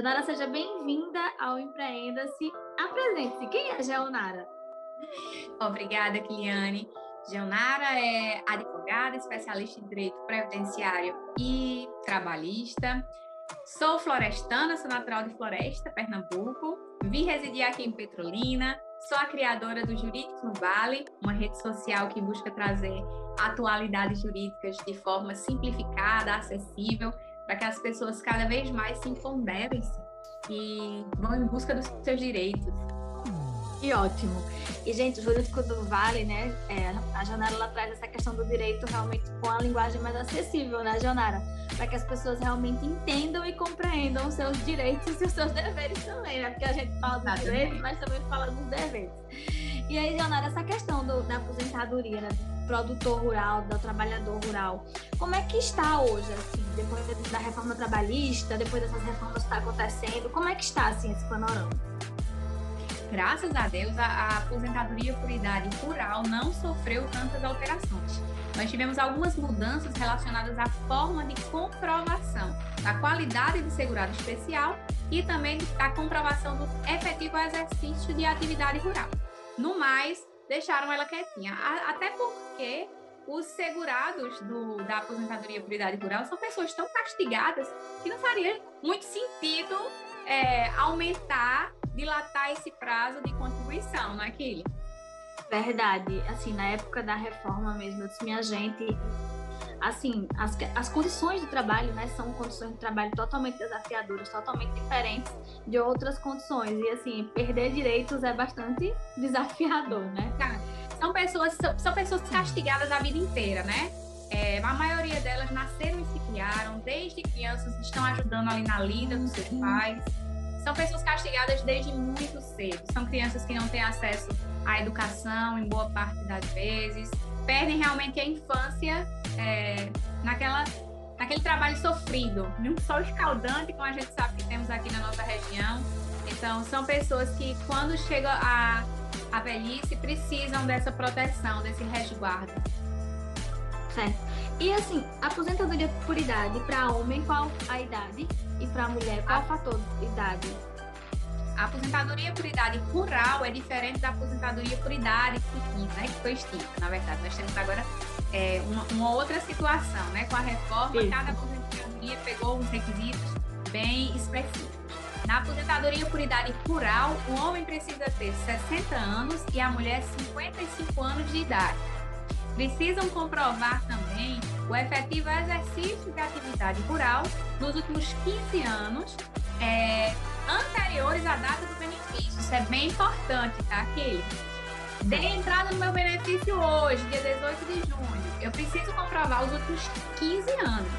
Geonara, seja bem-vinda ao Empreenda-se. Apresente-se. Quem é Geonara? Obrigada, Kiliane. Geonara é advogada, especialista em direito previdenciário e trabalhista. Sou florestana, sou natural de Floresta, Pernambuco. Vim residir aqui em Petrolina. Sou a criadora do Jurídico Vale, uma rede social que busca trazer atualidades jurídicas de forma simplificada, acessível para que as pessoas cada vez mais se empoderem-se e vão em busca dos seus direitos. Que ótimo. E, gente, o Jurídico do Vale, né? É, a Janara ela traz essa questão do direito realmente com a linguagem mais acessível, né, Janara? Para que as pessoas realmente entendam e compreendam os seus direitos e os seus deveres também, né? Porque a gente fala dos direitos, mas também fala dos deveres. E aí, Janara, essa questão do, da aposentadoria, né? produtor rural, do trabalhador rural. Como é que está hoje, assim, depois da reforma trabalhista, depois dessas reformas que estão tá acontecendo, como é que está, assim, esse panorama? Graças a Deus, a, a aposentadoria por idade rural não sofreu tantas alterações. Nós tivemos algumas mudanças relacionadas à forma de comprovação da qualidade de segurado especial e também da comprovação do efetivo exercício de atividade rural. No mais, deixaram ela quietinha. Até porque os segurados do, da aposentadoria por idade rural são pessoas tão castigadas que não faria muito sentido é, aumentar, dilatar esse prazo de contribuição, não é, Kili? Verdade. Assim, na época da reforma mesmo, eu disse, minha gente, assim, as, as condições de trabalho, né, são condições de trabalho totalmente desafiadoras, totalmente diferentes de outras condições. E, assim, perder direitos é bastante desafiador, né? São pessoas, são, são pessoas castigadas a vida inteira, né? É, a maioria delas nasceram e se criaram, desde crianças estão ajudando ali na lida dos seus pais. São pessoas castigadas desde muito cedo. São crianças que não têm acesso à educação em boa parte das vezes. Perdem realmente a infância é, naquela, naquele trabalho sofrido, num sol escaldante, como a gente sabe que temos aqui na nossa região. Então, são pessoas que, quando chega a, a velhice, precisam dessa proteção, desse resguardo. Certo. E assim, aposentadoria por idade para homem, qual a idade? E para mulher, qual a... o fator de idade? A aposentadoria por idade rural é diferente da aposentadoria por idade né, que foi extinta. Na verdade, nós temos agora é, uma, uma, outra situação, né? Com a reforma, Isso. cada aposentadoria pegou uns requisitos bem específicos. Na aposentadoria por idade rural, o homem precisa ter 60 anos e a mulher 55 anos de idade. Precisam comprovar também o efetivo exercício de atividade rural nos últimos 15 anos é, anteriores à data do benefício. Isso é bem importante, tá, Kelly? Dei entrada no meu benefício hoje, dia 18 de junho. Eu preciso comprovar os últimos 15 anos.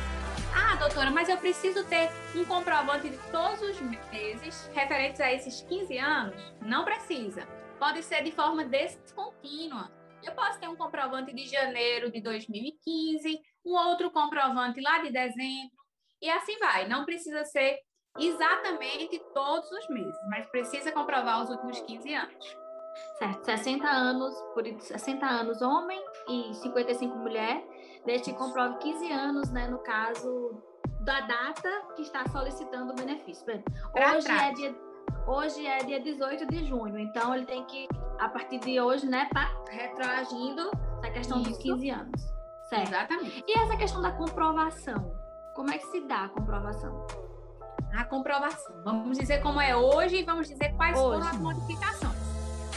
Doutora, mas eu preciso ter um comprovante de todos os meses referentes a esses 15 anos? Não precisa. Pode ser de forma descontínua. Eu posso ter um comprovante de janeiro de 2015, um outro comprovante lá de dezembro, e assim vai. Não precisa ser exatamente todos os meses, mas precisa comprovar os últimos 15 anos. Certo, 60 anos, por 60 anos homem e 55 mulher, desde que comprove 15 anos, né, no caso da data que está solicitando o benefício. Hoje é dia hoje é dia 18 de junho, então ele tem que a partir de hoje, né, tá retroagindo essa questão Isso. dos 15 anos. Certo. Exatamente. E essa questão da comprovação, como é que se dá a comprovação? A comprovação. Vamos dizer como é hoje e vamos dizer quais hoje. foram as modificações.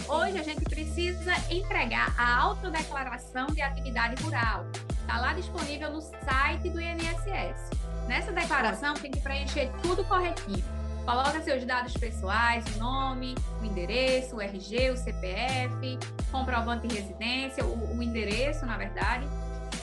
Hoje a gente precisa entregar a autodeclaração de atividade rural. Está lá disponível no site do INSS. Nessa declaração tem que preencher tudo corretinho. Coloca seus dados pessoais, o nome, o endereço, o RG, o CPF, comprovante de residência, o, o endereço, na verdade.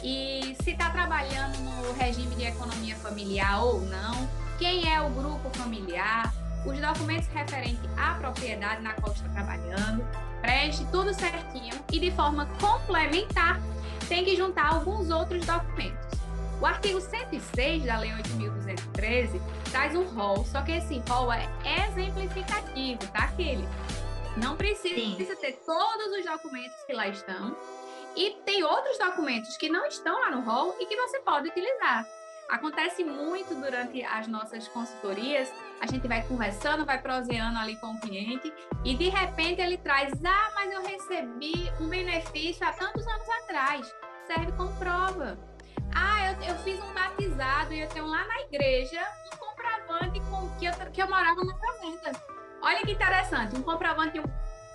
E se está trabalhando no regime de economia familiar ou não, quem é o grupo familiar, os documentos referentes à propriedade na qual está trabalhando, preste tudo certinho e de forma complementar tem que juntar alguns outros documentos. O artigo 106 da Lei 8.213 traz um rol, só que esse rol é exemplificativo, tá, aquele? Não precisa Sim. ter todos os documentos que lá estão. E tem outros documentos que não estão lá no rol e que você pode utilizar. Acontece muito durante as nossas consultorias, a gente vai conversando, vai proseando ali com o cliente e de repente ele traz: Ah, mas eu recebi um benefício há tantos anos atrás, serve como prova. Ah, eu, eu fiz um batizado e eu tenho lá na igreja um comprovante com que eu, que eu morava na fazenda. Olha que interessante, um comprovante de um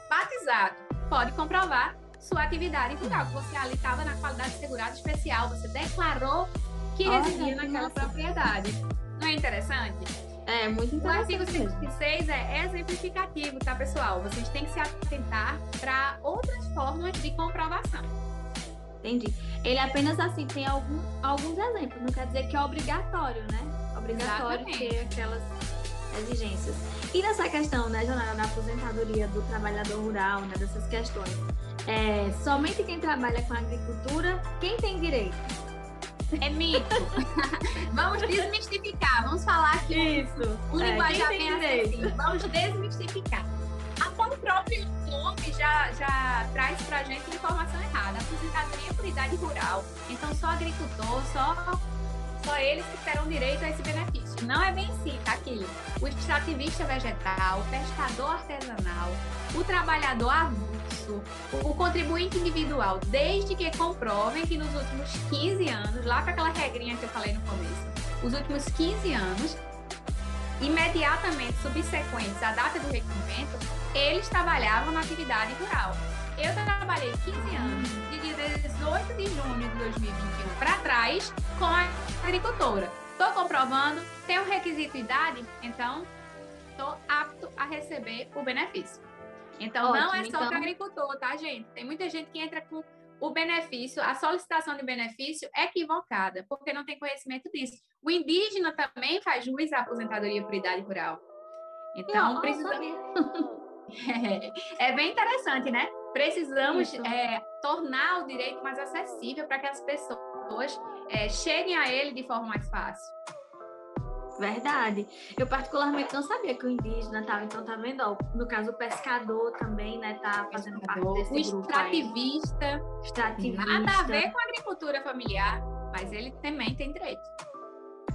batizado pode comprovar sua atividade rural, você ali estava na qualidade de segurado especial, você declarou que residia naquela propriedade. Não é interessante? É, muito interessante. O artigo 106 é exemplificativo, tá, pessoal? Vocês têm que se atentar para outras formas de comprovação. Entendi. Ele apenas assim tem algum, alguns exemplos, não quer dizer que é obrigatório, né? Obrigatório Exatamente. ter aquelas exigências. E nessa questão, né, Jonara, da aposentadoria do trabalhador rural, né, dessas questões, é, somente quem trabalha com agricultura, quem tem direito? É mito. vamos desmistificar, vamos falar aqui Isso. um é, linguajamento assim. Vamos desmistificar. Até o próprio nome já, já traz pra gente informação errada. Aposentadoria por idade rural. Então, só agricultor, só, só eles que terão direito a esse benefício. Não é bem assim, tá aqui. O extrativista vegetal, o pescador artesanal, o trabalhador avulso, o contribuinte individual, desde que comprovem que nos últimos 15 anos, lá para aquela regrinha que eu falei no começo, os últimos 15 anos, imediatamente subsequentes à data do requerimento, eles trabalhavam na atividade rural. Eu trabalhei 15 anos, de 18 de junho de 2021 para trás, com a agricultora. Estou comprovando, um requisito de idade, então estou apto a receber o benefício. Então, Ótimo, não é só então... para agricultor, tá, gente? Tem muita gente que entra com o benefício, a solicitação de benefício é equivocada, porque não tem conhecimento disso. O indígena também faz jus à aposentadoria por idade rural. Então, não, precisamos. é, bem interessante, né? Precisamos é, tornar o direito mais acessível para que as pessoas é, cheguem a ele de forma mais fácil. Verdade. Eu particularmente não sabia que o indígena estava, então tá vendo? Ó, no caso, o pescador também, né, tá fazendo parte desse o grupo. Extrativista. Extrativista. Nada a ver com a agricultura familiar, mas ele também tem direito.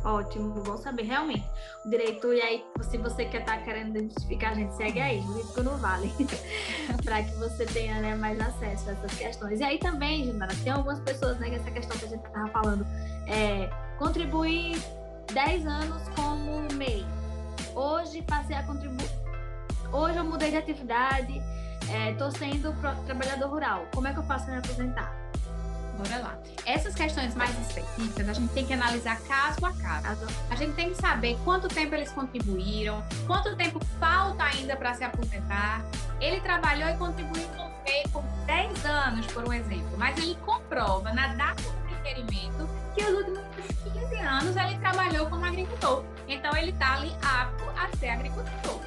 Ótimo, bom saber, realmente. O direito, e aí, se você quer estar tá querendo identificar, a gente segue aí, Jurídico no Vale, para que você tenha né, mais acesso a essas questões. E aí também, Junara, tem algumas pessoas, né, essa questão que a gente estava falando, é, contribuir 10 anos como MEI. Hoje passei a contribuir. Hoje eu mudei de atividade, estou é, sendo trabalhador rural. Como é que eu faço para me aposentar? Bora lá. Essas questões mais específicas, a gente tem que analisar caso a caso. A gente tem que saber quanto tempo eles contribuíram, quanto tempo falta ainda para se aposentar. Ele trabalhou e contribuiu com o MEI por 10 anos, por um exemplo, mas ele comprova na data do requerimento que os últimos 15 anos ele trabalhou como agricultor. Então ele está ali apto a ser agricultor.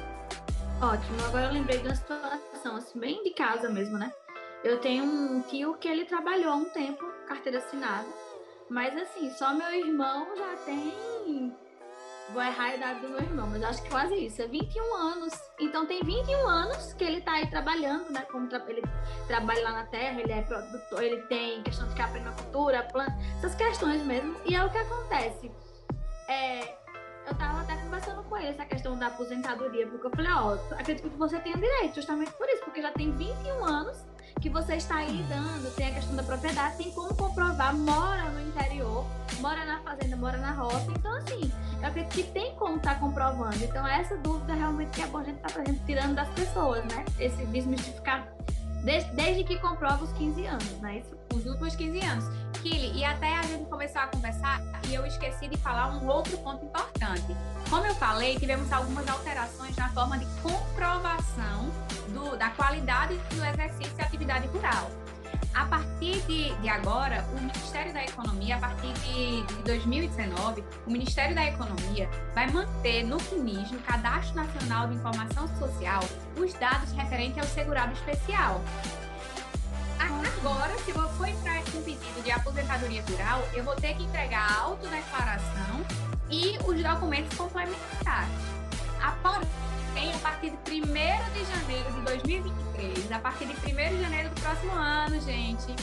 Ótimo. Agora eu lembrei de uma situação assim, bem de casa mesmo, né? Eu tenho um tio que ele trabalhou há um tempo, carteira assinada. Mas assim, só meu irmão já tem vou errar a idade do meu irmão, mas acho que quase isso, é 21 anos. Então tem 21 anos que ele tá aí trabalhando, né? Como tra ele trabalha lá na terra, ele é produtor, ele tem questão de caprinocultura, planta, essas questões mesmo. E é o que acontece. É, eu tava até conversando com ele essa questão da aposentadoria, porque eu falei, ó, acredito que você tenha direito, justamente por isso, porque já tem 21 anos que você está aí dando, tem a questão da propriedade, tem como comprovar, mora no interior, mora na fazenda, mora na roça. Então, assim, eu acredito que tem como estar tá comprovando. Então, essa dúvida realmente que é bom a gente estar tá, tirando das pessoas, né? Esse desmistificar desde, desde que comprova os 15 anos, né? Isso, os últimos 15 anos. Kili, e até a gente começar a conversar, e eu esqueci de falar um outro ponto importante. Como eu falei, tivemos algumas alterações na forma de comprovação do, da qualidade do exercício e atividade rural. A partir de, de, agora, o Ministério da Economia, a partir de, de 2019, o Ministério da Economia vai manter no CNIS, no Cadastro Nacional de Informação Social, os dados referentes ao segurado especial. Agora, se eu for entrar com um pedido de aposentadoria rural, eu vou ter que entregar a autodeclaração e os documentos complementares. A partir de 1 de janeiro de 2023, a partir de 1 de janeiro do próximo ano, gente,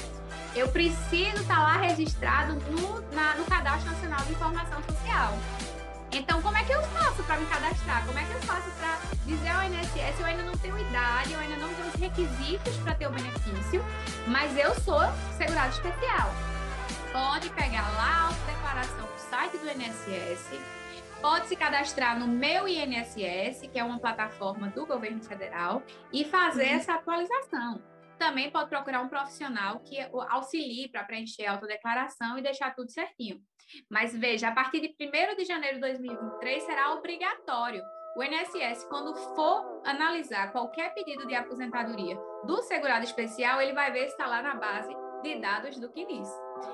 eu preciso estar tá lá registrado no, na, no Cadastro Nacional de Informação Social. Então, como é que eu faço para me cadastrar? Como é que eu faço para dizer ao INSS eu ainda não tenho idade, eu ainda não tenho os requisitos para ter o benefício, mas eu sou segurado especial? Pode pegar lá a declaração no site do INSS, pode se cadastrar no meu INSS, que é uma plataforma do governo federal, e fazer uhum. essa atualização. Também pode procurar um profissional que auxilie para preencher a autodeclaração e deixar tudo certinho. Mas veja, a partir de 1 de janeiro de 2023 será obrigatório. O INSS, quando for analisar qualquer pedido de aposentadoria do segurado especial, ele vai ver se está lá na base de dados do CNIS.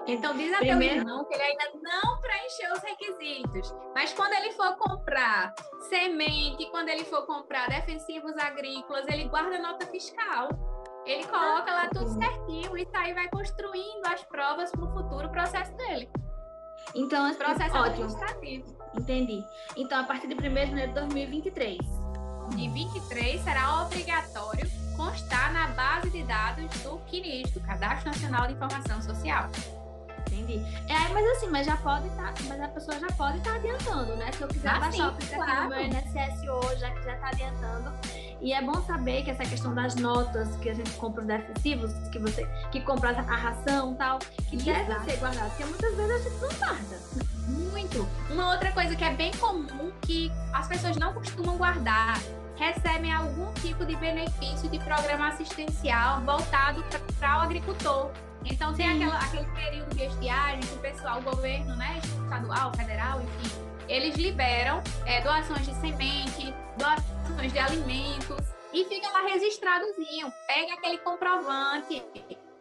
Então diz até Primeiro... irmão que ele ainda não preencheu os requisitos. Mas quando ele for comprar semente, quando ele for comprar defensivos agrícolas, ele guarda nota fiscal. Ele coloca lá tudo certinho e aí vai construindo as provas para o futuro processo dele. Então, assim, processo ótimo. administrativo. Entendi. Então, a partir de 1 de janeiro de 2023. De 23 será obrigatório constar na base de dados do CNIS, do Cadastro Nacional de Informação Social. Entendi. É, mas assim, mas já pode estar, tá, mas a pessoa já pode estar tá adiantando, né? Se eu quiser ah, baixar sim, o claro. meu INSS hoje, já que já está adiantando. E é bom saber que essa questão das notas que a gente compra os defensivos, que você que compra a ração tal, que deve ser guardado, porque muitas vezes a gente não guarda. Muito. Uma outra coisa que é bem comum que as pessoas não costumam guardar recebem algum tipo de benefício de programa assistencial voltado para o agricultor. Então tem aquela, aquele período de estiagem que o pessoal, o governo, né, estadual, federal, enfim, eles liberam é, doações de semente, doações de alimentos e fica lá registradozinho. Pega aquele comprovante,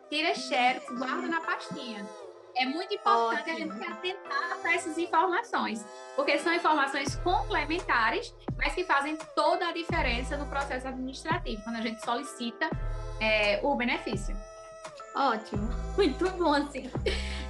tira xerox, guarda na pastinha. É muito importante Ótimo. a gente se atentar para essas informações, porque são informações complementares, mas que fazem toda a diferença no processo administrativo, quando a gente solicita é, o benefício. Ótimo, muito bom, assim.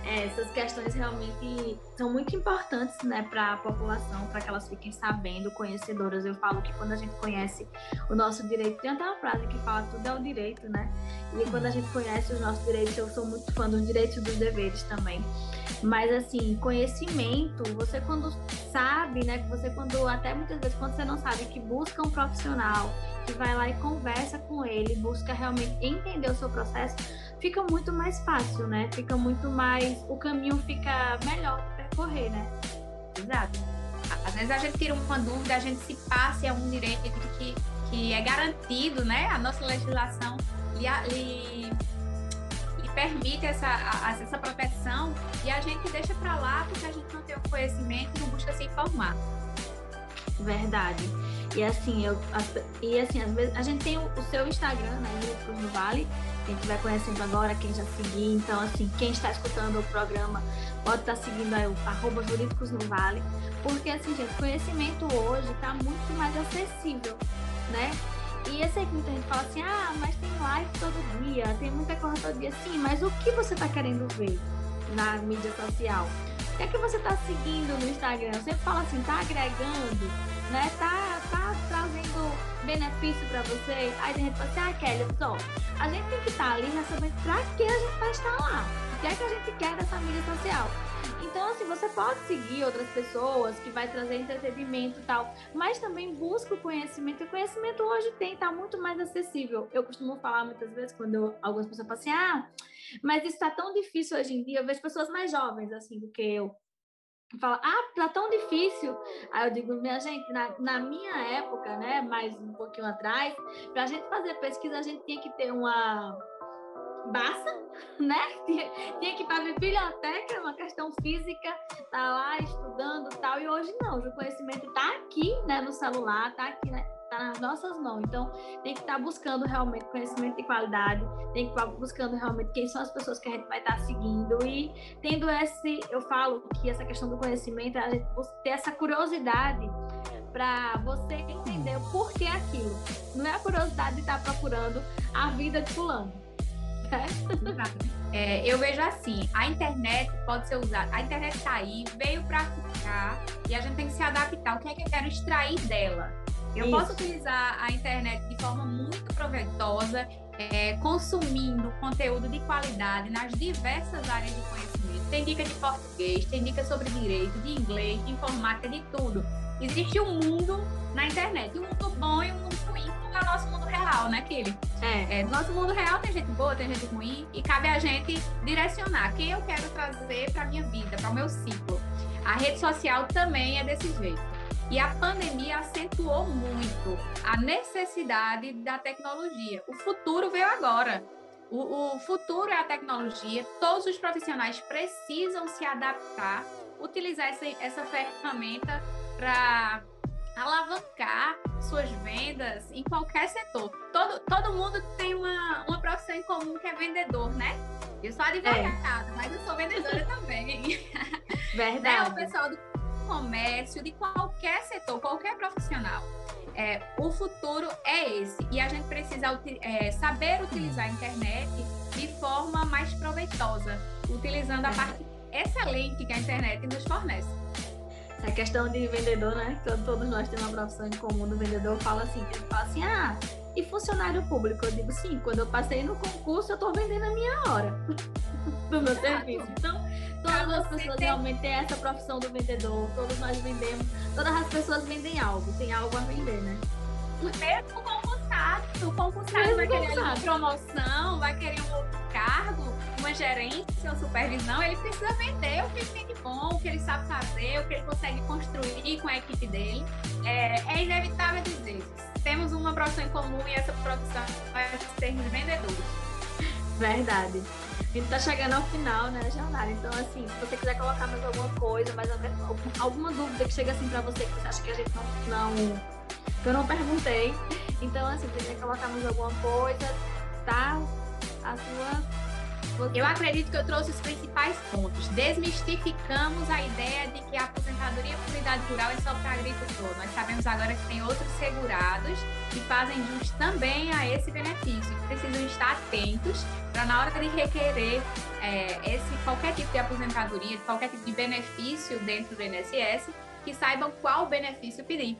Essas questões realmente são muito importantes, né, para a população, para que elas fiquem sabendo, conhecedoras. Eu falo que quando a gente conhece o nosso direito, tem até uma frase que fala tudo é o direito, né? E quando a gente conhece os nossos direitos, eu sou muito fã dos direitos e dos deveres também. Mas assim, conhecimento, você quando sabe, né, você quando até muitas vezes quando você não sabe que busca um profissional, que vai lá e conversa com ele, busca realmente entender o seu processo, fica muito mais fácil, né? Fica muito mais. O caminho fica melhor de percorrer, né? Exato. Às vezes a gente tira uma dúvida, a gente se passe a um direito que, que é garantido, né? A nossa legislação lhe, lhe, lhe permite essa, a, essa proteção e a gente deixa para lá porque a gente não tem o conhecimento e não busca se informar. Verdade. E assim, eu, e assim, às vezes a gente tem o, o seu Instagram, né, Cruz do Vale, quem estiver conhecendo agora, quem já seguir, então assim, quem está escutando o programa pode estar seguindo aí o arroba Jurídicos no Vale, porque assim, gente, conhecimento hoje está muito mais acessível, né? E eu sei que muita gente fala assim, ah, mas tem live todo dia, tem muita coisa todo dia, sim, mas o que você está querendo ver na mídia social? O que é que você está seguindo no Instagram? Sempre falo assim, tá agregando, né? Tá, tá trazendo benefício para você. Aí gente fala assim, ah, Kelly, só, a gente tem que estar tá ali sabendo para que a gente vai estar lá. O que é que a gente quer dessa mídia social? Então, assim, você pode seguir outras pessoas que vai trazer entretenimento e tal, mas também busca o conhecimento. E o conhecimento hoje tem, tá muito mais acessível. Eu costumo falar muitas vezes quando eu, algumas pessoas falam assim, ah, mas isso tá tão difícil hoje em dia. Eu vejo pessoas mais jovens, assim, do que eu. Fala, ah, tá tão difícil. Aí eu digo, minha gente, na, na minha época, né, mais um pouquinho atrás, para a gente fazer pesquisa, a gente tinha que ter uma baça, né? Tinha, tinha que ir para a biblioteca, uma questão física, tá lá estudando tal. E hoje não, o conhecimento tá aqui, né, no celular, tá aqui, né? Tá nas nossas mãos. Então, tem que estar tá buscando realmente conhecimento de qualidade, tem que estar tá buscando realmente quem são as pessoas que a gente vai estar tá seguindo. E tendo esse, eu falo que essa questão do conhecimento, a gente ter essa curiosidade para você entender o porquê aquilo. Não é a curiosidade de estar tá procurando a vida de fulano é, eu vejo assim, a internet pode ser usada, a internet está aí, veio para ficar e a gente tem que se adaptar. O que é que eu quero extrair dela? Eu Isso. posso utilizar a internet de forma muito proveitosa, é, consumindo conteúdo de qualidade nas diversas áreas de conhecimento. Tem dica de português, tem dica sobre direito, de inglês, de informática, de tudo. Existe um mundo na internet, um mundo bom e um mundo ruim, como é o nosso mundo real, né, Kili? É. é. Nosso mundo real tem gente boa, tem gente ruim, e cabe a gente direcionar quem eu quero trazer para minha vida, para o meu ciclo. A rede social também é desse jeito. E a pandemia acentuou muito a necessidade da tecnologia. O futuro veio agora. O, o, futuro é a tecnologia. Todos os profissionais precisam se adaptar, utilizar essa, essa ferramenta para alavancar suas vendas em qualquer setor. Todo, todo mundo tem uma, uma profissão em comum que é vendedor, né? Eu sou advogada, é. mas eu sou vendedora também. Verdade. É o pessoal do comércio, de qualquer setor, qualquer profissional. É, o futuro é esse. E a gente precisa é, saber utilizar a internet de forma mais proveitosa, utilizando a parte excelente que a internet nos fornece. Essa questão de vendedor, né? Todos nós temos uma profissão em comum do vendedor, fala assim, ele fala assim, ah, e funcionário público? Eu digo, sim, quando eu passei no concurso, eu estou vendendo a minha hora do meu serviço. Então, todas as pessoas tem... realmente têm essa profissão do vendedor, todos nós vendemos, todas as pessoas vendem algo, tem algo a vender, né? Mesmo concursado, o concursado vai querer uma promoção, vai querer um outro cargo, uma gerência ou supervisão, ele precisa vender o que ele tem de bom, o que ele sabe fazer, o que ele consegue construir com a equipe dele. É, é inevitável dizer, temos uma profissão em comum e essa profissão é sermos vendedores. Verdade. A gente tá chegando ao final, né, Janara? Então, assim, se você quiser colocar mais alguma coisa, mais alguma dúvida que chega assim pra você, que você acha que a gente não, não que eu não perguntei. Então, assim, quiser colocar mais alguma coisa, tá? A sua eu acredito que eu trouxe os principais pontos. Desmistificamos a ideia de que a aposentadoria por idade rural é só para agricultor. Nós sabemos agora que tem outros segurados que fazem jus também a esse benefício. Precisam estar atentos para na hora de requerer é, esse qualquer tipo de aposentadoria, qualquer tipo de benefício dentro do INSS, que saibam qual benefício pedir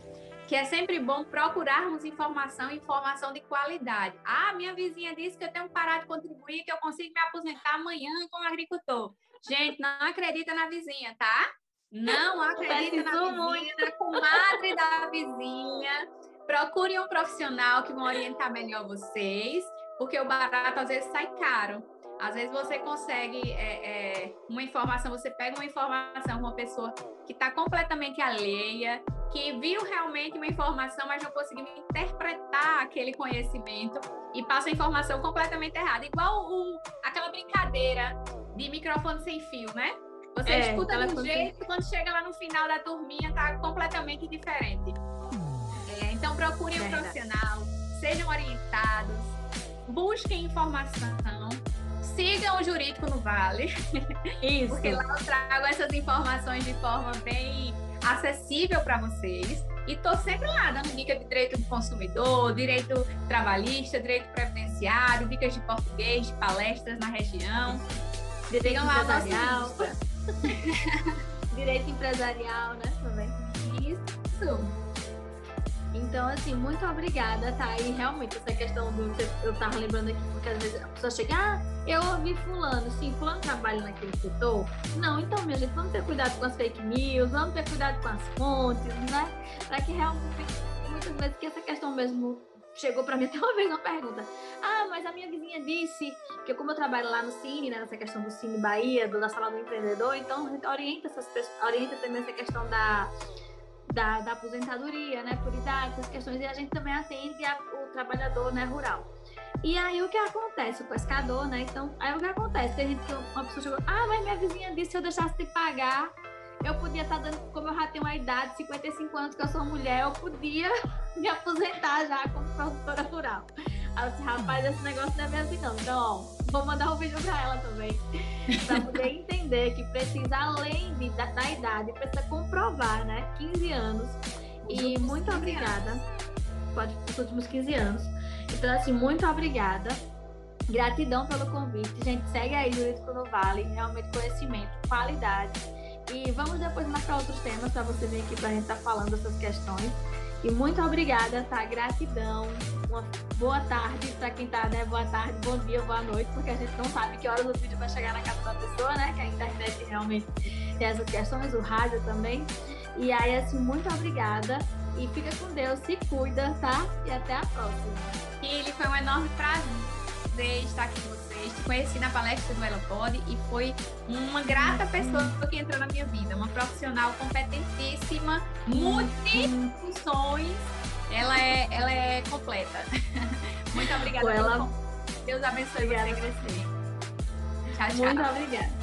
que é sempre bom procurarmos informação, informação de qualidade. Ah, minha vizinha disse que eu tenho que parar de contribuir, que eu consigo me aposentar amanhã como agricultor. Gente, não acredita na vizinha, tá? Não acredita na vizinha, muito. na comadre da vizinha. Procure um profissional que vai orientar melhor vocês, porque o barato às vezes sai caro. Às vezes você consegue é, é, uma informação, você pega uma informação, uma pessoa que está completamente alheia, que viu realmente uma informação, mas não conseguiu interpretar aquele conhecimento e passa a informação completamente errada. Igual o, aquela brincadeira de microfone sem fio, né? Você é, escuta de um jeito, quando chega lá no final da turminha, tá completamente diferente. É, então procurem um profissional, sejam orientados, busquem informação sigam o Jurídico no Vale. Isso. Porque lá eu trago essas informações de forma bem acessível para vocês. E estou sempre lá dando dicas de direito do consumidor, direito trabalhista, direito previdenciário, dicas de português, palestras na região. Direito empresarial. direito empresarial, né? Também. Isso. Então, assim, muito obrigada, tá? E realmente, essa questão do. Eu tava lembrando aqui, porque às vezes a pessoa chega, ah, eu ouvi Fulano, sim, Fulano trabalha naquele setor. Não, então, minha gente, vamos ter cuidado com as fake news, vamos ter cuidado com as fontes, né? Para que realmente, muitas vezes, que essa questão mesmo chegou para mim até uma vez uma pergunta. Ah, mas a minha vizinha disse que como eu trabalho lá no Cine, né, nessa questão do Cine Bahia, do, da sala do empreendedor, então a gente orienta essas pessoas, orienta também essa questão da da, da aposentadoria, né, por idade, essas questões, e a gente também atende a, o trabalhador, né, rural. E aí o que acontece? O pescador, né? Então, aí o que acontece? Tem gente que uma pessoa chegou, ah, mas minha vizinha disse se eu deixasse de pagar, eu podia estar tá dando, como eu já tenho uma idade, 55 anos, que eu sou mulher, eu podia me aposentar já como produtora rural. Aí eu disse, rapaz, esse negócio não é bem assim não. Então, ó, vou mandar um vídeo para ela também. para poder entender que precisa, além de, da, da, idade, precisa comprovar, né? 15 anos. Os e muito obrigada. Anos. Pode os últimos 15 anos. Então, assim, muito obrigada. Gratidão pelo convite. Gente, segue aí Jurídico no Vale. Realmente conhecimento, qualidade. E vamos depois marcar outros temas para você vir aqui para a gente estar tá falando essas questões. E muito obrigada, tá? Gratidão. Uma boa tarde para quem tá, né? Boa tarde, bom dia, boa noite, porque a gente não sabe que horas o vídeo vai chegar na casa da pessoa, né? Que a internet realmente tem essas questões, o rádio também. E aí, assim, muito obrigada. E fica com Deus, se cuida, tá? E até a próxima. Ele foi um enorme prazer estar aqui com vocês. Te conheci na palestra do Ela Pode e foi uma grata pessoa que entrou na minha vida. Uma profissional competentíssima, multifunções. Ela é, ela é completa. Muito obrigada. Ela... Deus abençoe obrigada você crescer. Tchau, tchau. Muito obrigada.